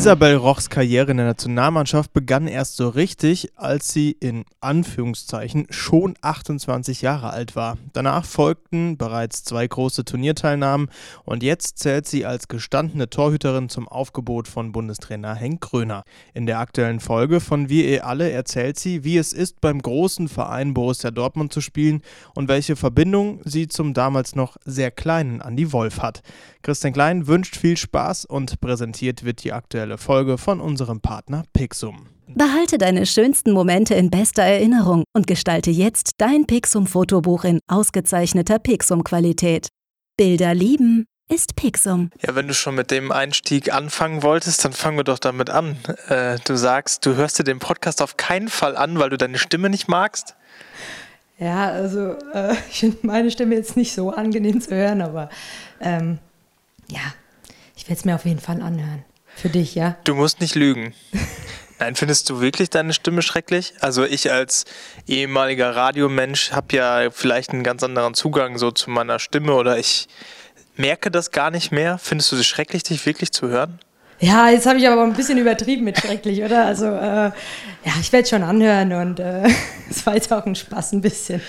Isabel Rochs Karriere in der Nationalmannschaft begann erst so richtig, als sie in Anführungszeichen schon 28 Jahre alt war. Danach folgten bereits zwei große Turnierteilnahmen und jetzt zählt sie als gestandene Torhüterin zum Aufgebot von Bundestrainer Henk Gröner. In der aktuellen Folge von Wir eh alle erzählt sie, wie es ist, beim großen Verein Borussia Dortmund zu spielen und welche Verbindung sie zum damals noch sehr kleinen Andi Wolf hat. Christian Klein wünscht viel Spaß und präsentiert wird die aktuelle Folge von unserem Partner Pixum. Behalte deine schönsten Momente in bester Erinnerung und gestalte jetzt dein Pixum-Fotobuch in ausgezeichneter Pixum-Qualität. Bilder lieben ist Pixum. Ja, wenn du schon mit dem Einstieg anfangen wolltest, dann fangen wir doch damit an. Äh, du sagst, du hörst dir den Podcast auf keinen Fall an, weil du deine Stimme nicht magst. Ja, also äh, ich finde meine Stimme jetzt nicht so angenehm zu hören, aber ähm, ja, ich werde es mir auf jeden Fall anhören. Für dich, ja? Du musst nicht lügen. Nein, findest du wirklich deine Stimme schrecklich? Also ich als ehemaliger Radiomensch habe ja vielleicht einen ganz anderen Zugang so zu meiner Stimme oder ich merke das gar nicht mehr. Findest du es schrecklich, dich wirklich zu hören? Ja, jetzt habe ich aber ein bisschen übertrieben mit schrecklich, oder? Also äh, ja, ich werde schon anhören und äh, es äh, war jetzt auch ein Spaß ein bisschen.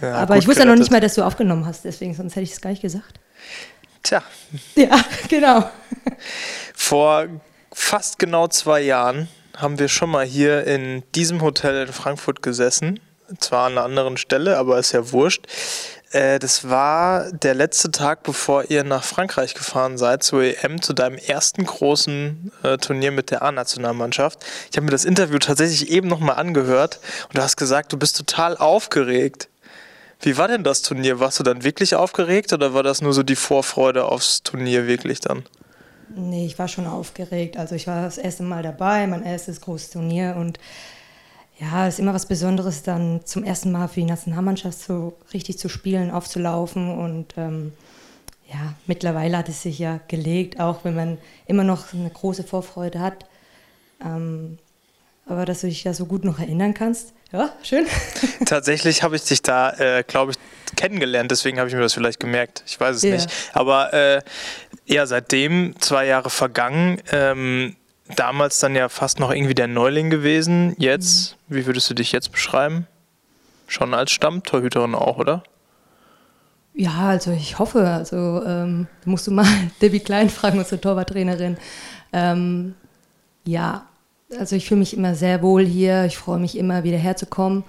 Ja, aber ich wusste ja noch nicht mal, dass du aufgenommen hast, deswegen sonst hätte ich es gar nicht gesagt. Tja. Ja, genau. Vor fast genau zwei Jahren haben wir schon mal hier in diesem Hotel in Frankfurt gesessen. Zwar an einer anderen Stelle, aber ist ja wurscht. Äh, das war der letzte Tag, bevor ihr nach Frankreich gefahren seid, zur EM, zu deinem ersten großen äh, Turnier mit der A-Nationalmannschaft. Ich habe mir das Interview tatsächlich eben nochmal angehört und du hast gesagt, du bist total aufgeregt. Wie war denn das Turnier? Warst du dann wirklich aufgeregt oder war das nur so die Vorfreude aufs Turnier wirklich dann? Nee, ich war schon aufgeregt. Also ich war das erste Mal dabei, mein erstes großes Turnier und ja, es ist immer was Besonderes, dann zum ersten Mal für die Nationalmannschaft so richtig zu spielen, aufzulaufen und ähm, ja, mittlerweile hat es sich ja gelegt, auch wenn man immer noch eine große Vorfreude hat. Ähm, aber dass du dich da so gut noch erinnern kannst, ja, schön. Tatsächlich habe ich dich da, äh, glaube ich, kennengelernt, deswegen habe ich mir das vielleicht gemerkt. Ich weiß es ja. nicht. Aber äh, ja, seitdem zwei Jahre vergangen. Ähm, damals dann ja fast noch irgendwie der Neuling gewesen. Jetzt, mhm. wie würdest du dich jetzt beschreiben? Schon als Stammtorhüterin auch, oder? Ja, also ich hoffe. Also ähm, musst du mal Debbie Klein fragen, unsere Torwarttrainerin. Ähm, ja, also ich fühle mich immer sehr wohl hier. Ich freue mich immer, wieder herzukommen.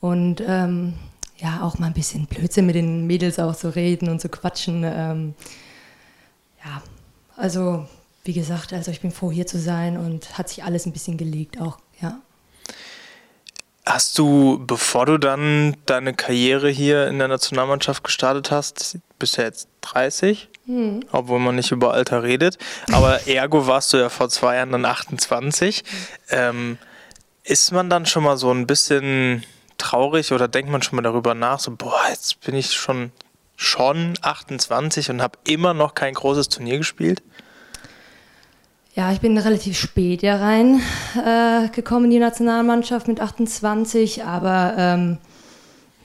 Und ähm, ja, auch mal ein bisschen Blödsinn mit den Mädels auch zu reden und zu quatschen. Ähm, ja, also wie gesagt, also ich bin froh hier zu sein und hat sich alles ein bisschen gelegt auch, ja. Hast du, bevor du dann deine Karriere hier in der Nationalmannschaft gestartet hast, bist du jetzt 30, hm. obwohl man nicht über Alter redet, aber ergo warst du ja vor zwei Jahren dann 28. Hm. Ähm, ist man dann schon mal so ein bisschen traurig oder denkt man schon mal darüber nach, so, boah, jetzt bin ich schon, schon 28 und habe immer noch kein großes Turnier gespielt? Ja, ich bin relativ spät ja rein äh, gekommen in die Nationalmannschaft mit 28, aber ähm,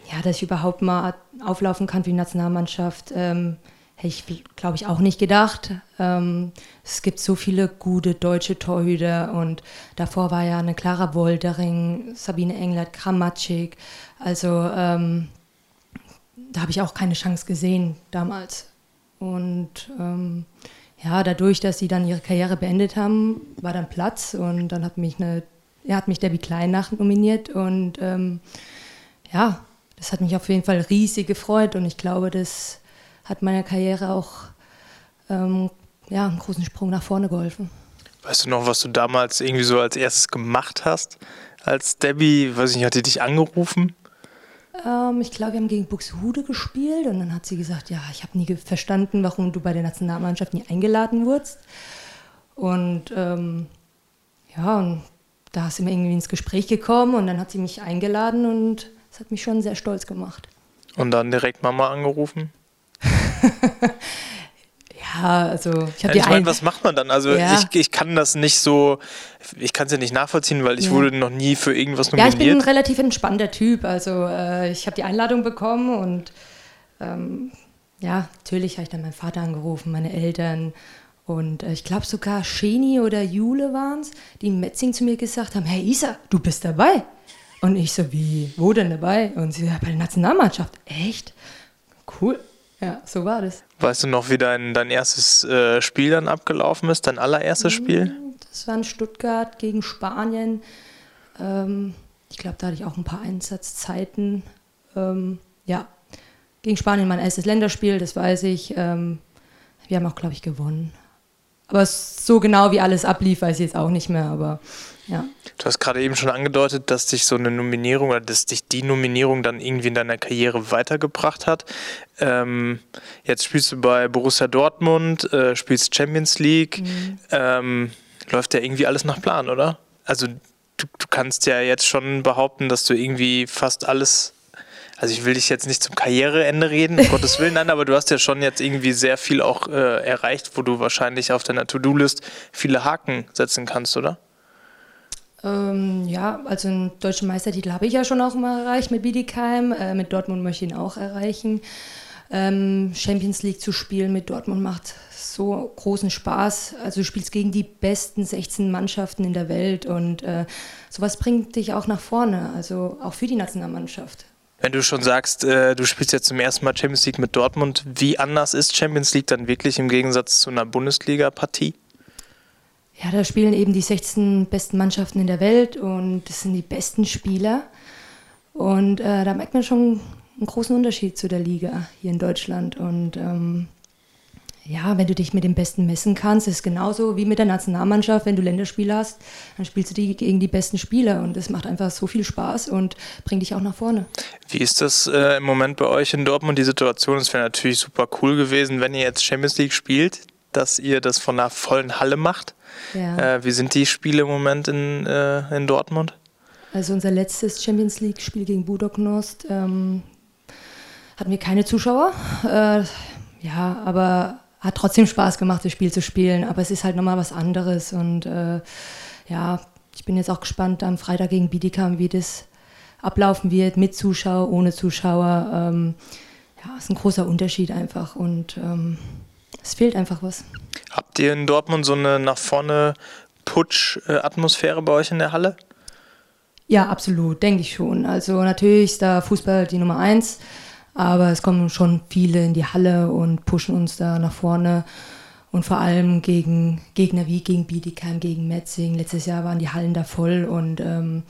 ja, dass ich überhaupt mal auflaufen kann für die Nationalmannschaft, ähm, hätte ich, glaube ich, auch nicht gedacht. Ähm, es gibt so viele gute deutsche Torhüter und davor war ja eine Clara Woldering, Sabine Englert, Kramatschik. Also ähm, da habe ich auch keine Chance gesehen damals. Und ähm, ja, dadurch, dass sie dann ihre Karriere beendet haben, war dann Platz und dann hat mich eine, er hat mich Debbie Klein nach nominiert und ähm, ja, das hat mich auf jeden Fall riesig gefreut und ich glaube, das hat meiner Karriere auch ähm, ja, einen großen Sprung nach vorne geholfen. Weißt du noch, was du damals irgendwie so als erstes gemacht hast? Als Debbie, weiß ich nicht, hat die dich angerufen? Ähm, ich glaube, wir haben gegen Buxtehude gespielt und dann hat sie gesagt, ja, ich habe nie verstanden, warum du bei der Nationalmannschaft nie eingeladen wurdest. Und ähm, ja, und da sind wir irgendwie ins Gespräch gekommen und dann hat sie mich eingeladen und das hat mich schon sehr stolz gemacht. Und dann direkt Mama angerufen? Ja, also ich habe ja, Ich meine, was macht man dann? Also ja. ich, ich kann das nicht so, ich kann es ja nicht nachvollziehen, weil ich ja. wurde noch nie für irgendwas nominiert. Ja, ich bin ein relativ entspannter Typ. Also äh, ich habe die Einladung bekommen und ähm, ja, natürlich habe ich dann meinen Vater angerufen, meine Eltern Und äh, ich glaube sogar Scheni oder Jule waren es, die in Metzing zu mir gesagt haben, hey Isa, du bist dabei. Und ich so, wie, wo denn dabei? Und sie, ja, bei der Nationalmannschaft. Echt? Cool. Ja, so war das. Weißt du noch, wie dein, dein erstes äh, Spiel dann abgelaufen ist, dein allererstes Spiel? Mm, das war in Stuttgart gegen Spanien. Ähm, ich glaube, da hatte ich auch ein paar Einsatzzeiten. Ähm, ja, gegen Spanien mein erstes Länderspiel, das weiß ich. Ähm, wir haben auch, glaube ich, gewonnen. Aber so genau wie alles ablief, weiß ich jetzt auch nicht mehr, aber ja. Du hast gerade eben schon angedeutet, dass dich so eine Nominierung oder dass dich die Nominierung dann irgendwie in deiner Karriere weitergebracht hat. Ähm, jetzt spielst du bei Borussia Dortmund, äh, spielst Champions League. Mhm. Ähm, läuft ja irgendwie alles nach Plan, oder? Also du, du kannst ja jetzt schon behaupten, dass du irgendwie fast alles also ich will dich jetzt nicht zum Karriereende reden, um Gottes Willen, nein, aber du hast ja schon jetzt irgendwie sehr viel auch äh, erreicht, wo du wahrscheinlich auf deiner To-Do-List viele Haken setzen kannst, oder? Ähm, ja, also einen deutschen Meistertitel habe ich ja schon auch mal erreicht mit Bietigheim. Äh, mit Dortmund möchte ich ihn auch erreichen. Ähm, Champions League zu spielen mit Dortmund macht so großen Spaß. Also du spielst gegen die besten 16 Mannschaften in der Welt und äh, sowas bringt dich auch nach vorne, also auch für die Nationalmannschaft. Wenn du schon sagst, äh, du spielst jetzt zum ersten Mal Champions League mit Dortmund, wie anders ist Champions League dann wirklich im Gegensatz zu einer Bundesliga-Partie? Ja, da spielen eben die 16 besten Mannschaften in der Welt und das sind die besten Spieler. Und äh, da merkt man schon einen großen Unterschied zu der Liga hier in Deutschland. Und ähm, ja, wenn du dich mit dem Besten messen kannst, ist es genauso wie mit der Nationalmannschaft. Wenn du Länderspiele hast, dann spielst du die gegen die besten Spieler und das macht einfach so viel Spaß und bringt dich auch nach vorne. Wie ist das äh, im Moment bei euch in Dortmund, die Situation? Es wäre natürlich super cool gewesen, wenn ihr jetzt Champions League spielt, dass ihr das von einer vollen Halle macht. Ja. Äh, wie sind die Spiele im Moment in, äh, in Dortmund? Also unser letztes Champions League-Spiel gegen Budok Nost ähm, hatten wir keine Zuschauer. Äh, ja, aber hat trotzdem Spaß gemacht, das Spiel zu spielen, aber es ist halt nochmal was anderes. Und äh, ja, ich bin jetzt auch gespannt am Freitag gegen Bietigheim, wie das ablaufen wird, mit Zuschauer, ohne Zuschauer. Ähm, ja, ist ein großer Unterschied einfach und ähm, es fehlt einfach was. Habt ihr in Dortmund so eine nach vorne Putsch-Atmosphäre bei euch in der Halle? Ja, absolut, denke ich schon. Also natürlich ist da Fußball die Nummer eins. Aber es kommen schon viele in die Halle und pushen uns da nach vorne. Und vor allem gegen Gegner wie gegen Bietigheim, gegen Metzing. Letztes Jahr waren die Hallen da voll und ähm,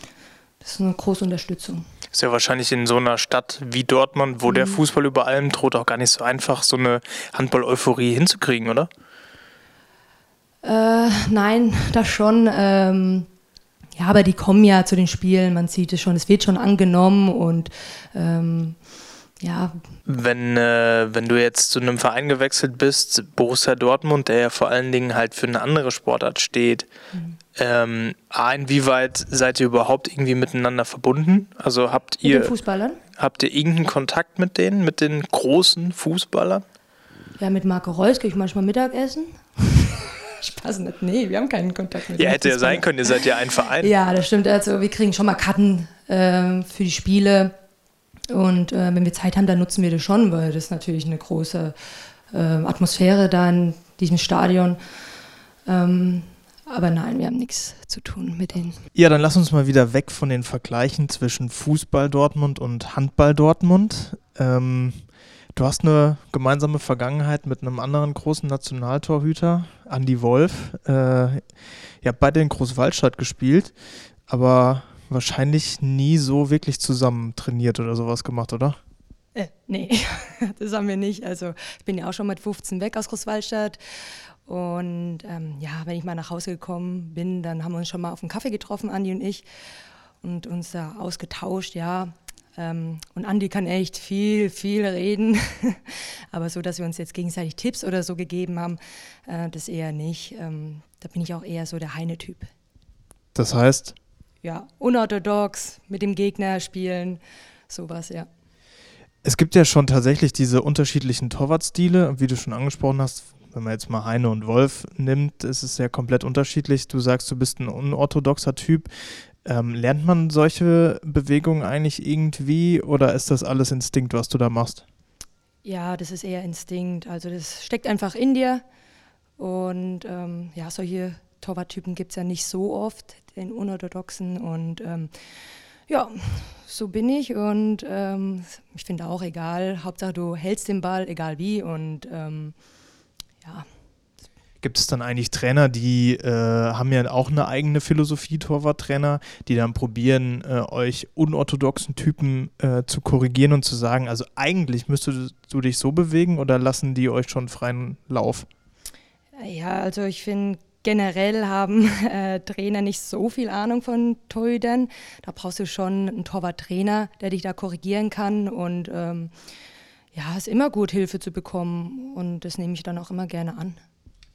das ist eine große Unterstützung. Ist ja wahrscheinlich in so einer Stadt wie Dortmund, wo mhm. der Fußball über allem droht, auch gar nicht so einfach, so eine Handball-Euphorie hinzukriegen, oder? Äh, nein, das schon. Ähm, ja, aber die kommen ja zu den Spielen, man sieht es schon, es wird schon angenommen und ähm, ja. Wenn, äh, wenn du jetzt zu einem Verein gewechselt bist, Borussia Dortmund, der ja vor allen Dingen halt für eine andere Sportart steht, mhm. ähm, inwieweit seid ihr überhaupt irgendwie miteinander verbunden? Also habt ihr. Mit den Fußballern? Habt ihr irgendeinen Kontakt mit denen, mit den großen Fußballern? Ja, mit Marco Reus gehe ich manchmal Mittagessen. Spaß nicht. Nee, wir haben keinen Kontakt mit Ja, hätte ja sein können, ihr seid ja ein Verein. Ja, das stimmt. Also wir kriegen schon mal Karten äh, für die Spiele. Und äh, wenn wir Zeit haben, dann nutzen wir das schon, weil das natürlich eine große äh, Atmosphäre da in diesem Stadion. Ähm, aber nein, wir haben nichts zu tun mit denen. Ja, dann lass uns mal wieder weg von den Vergleichen zwischen Fußball Dortmund und Handball Dortmund. Ähm, du hast eine gemeinsame Vergangenheit mit einem anderen großen Nationaltorhüter, Andy Wolf. Äh, ihr habt beide in Großwaldstadt gespielt, aber wahrscheinlich nie so wirklich zusammen trainiert oder sowas gemacht, oder? Äh, nee, das haben wir nicht. Also ich bin ja auch schon mit 15 weg aus Großwaldstadt. Und ähm, ja, wenn ich mal nach Hause gekommen bin, dann haben wir uns schon mal auf einen Kaffee getroffen, Andi und ich, und uns da ausgetauscht, ja. Ähm, und Andi kann echt viel, viel reden. Aber so, dass wir uns jetzt gegenseitig Tipps oder so gegeben haben, äh, das eher nicht. Ähm, da bin ich auch eher so der Heine-Typ. Das heißt? Ja, unorthodox mit dem Gegner spielen, sowas, ja. Es gibt ja schon tatsächlich diese unterschiedlichen Torwartstile, wie du schon angesprochen hast. Wenn man jetzt mal Heine und Wolf nimmt, ist es ja komplett unterschiedlich. Du sagst, du bist ein unorthodoxer Typ. Ähm, lernt man solche Bewegungen eigentlich irgendwie oder ist das alles Instinkt, was du da machst? Ja, das ist eher Instinkt. Also das steckt einfach in dir Und ähm, ja, solche Torwarttypen gibt es ja nicht so oft, den unorthodoxen. Und ähm, ja, so bin ich und ähm, ich finde auch egal, Hauptsache du hältst den Ball, egal wie. Und ähm, ja. Gibt es dann eigentlich Trainer, die äh, haben ja auch eine eigene Philosophie, Torwarttrainer, die dann probieren, äh, euch unorthodoxen Typen äh, zu korrigieren und zu sagen, also eigentlich müsstest du dich so bewegen oder lassen die euch schon freien Lauf? Ja, also ich finde generell haben äh, Trainer nicht so viel Ahnung von Torhütern. Da brauchst du schon einen Torwarttrainer, der dich da korrigieren kann und ähm, ja, es ist immer gut, Hilfe zu bekommen und das nehme ich dann auch immer gerne an.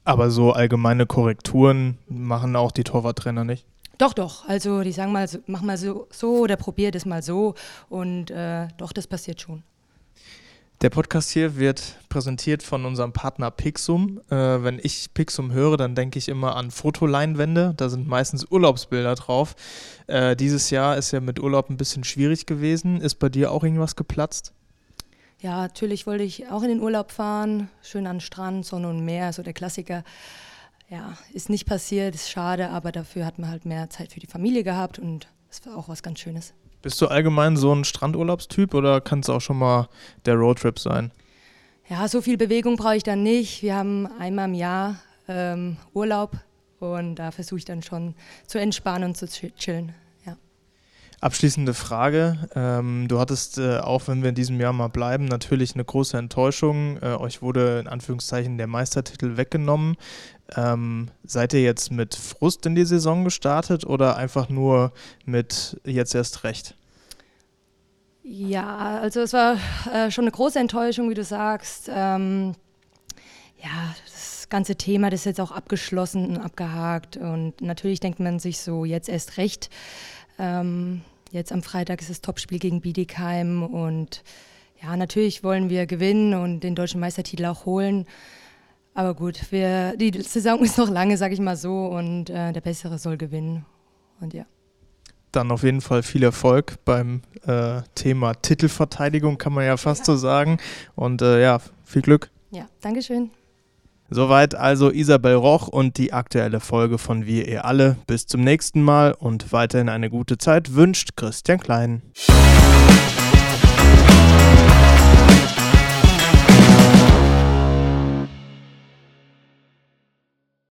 Aber so allgemeine Korrekturen machen auch die Torwarttrainer nicht? Doch, doch. Also die sagen mal, mach mal so, so oder probier das mal so und äh, doch, das passiert schon. Der Podcast hier wird präsentiert von unserem Partner Pixum. Äh, wenn ich Pixum höre, dann denke ich immer an Fotoleinwände. Da sind meistens Urlaubsbilder drauf. Äh, dieses Jahr ist ja mit Urlaub ein bisschen schwierig gewesen. Ist bei dir auch irgendwas geplatzt? Ja, natürlich wollte ich auch in den Urlaub fahren. Schön an Strand, Sonne und Meer, so der Klassiker. Ja, ist nicht passiert, ist schade, aber dafür hat man halt mehr Zeit für die Familie gehabt und das war auch was ganz Schönes. Bist du allgemein so ein Strandurlaubstyp oder kann es auch schon mal der Roadtrip sein? Ja, so viel Bewegung brauche ich dann nicht. Wir haben einmal im Jahr ähm, Urlaub und da versuche ich dann schon zu entspannen und zu chillen. Abschließende Frage. Ähm, du hattest, äh, auch wenn wir in diesem Jahr mal bleiben, natürlich eine große Enttäuschung. Äh, euch wurde in Anführungszeichen der Meistertitel weggenommen. Ähm, seid ihr jetzt mit Frust in die Saison gestartet oder einfach nur mit jetzt erst recht? Ja, also es war äh, schon eine große Enttäuschung, wie du sagst. Ähm, ja, das ganze Thema, das ist jetzt auch abgeschlossen und abgehakt. Und natürlich denkt man sich so, jetzt erst recht. Ähm, Jetzt am Freitag ist das Topspiel gegen Bietigheim und ja, natürlich wollen wir gewinnen und den deutschen Meistertitel auch holen. Aber gut, wir, die Saison ist noch lange, sage ich mal so, und äh, der Bessere soll gewinnen. Und ja. Dann auf jeden Fall viel Erfolg beim äh, Thema Titelverteidigung, kann man ja fast ja. so sagen. Und äh, ja, viel Glück. Ja, Dankeschön. Soweit also Isabel Roch und die aktuelle Folge von Wir ihr alle. Bis zum nächsten Mal und weiterhin eine gute Zeit wünscht Christian Klein.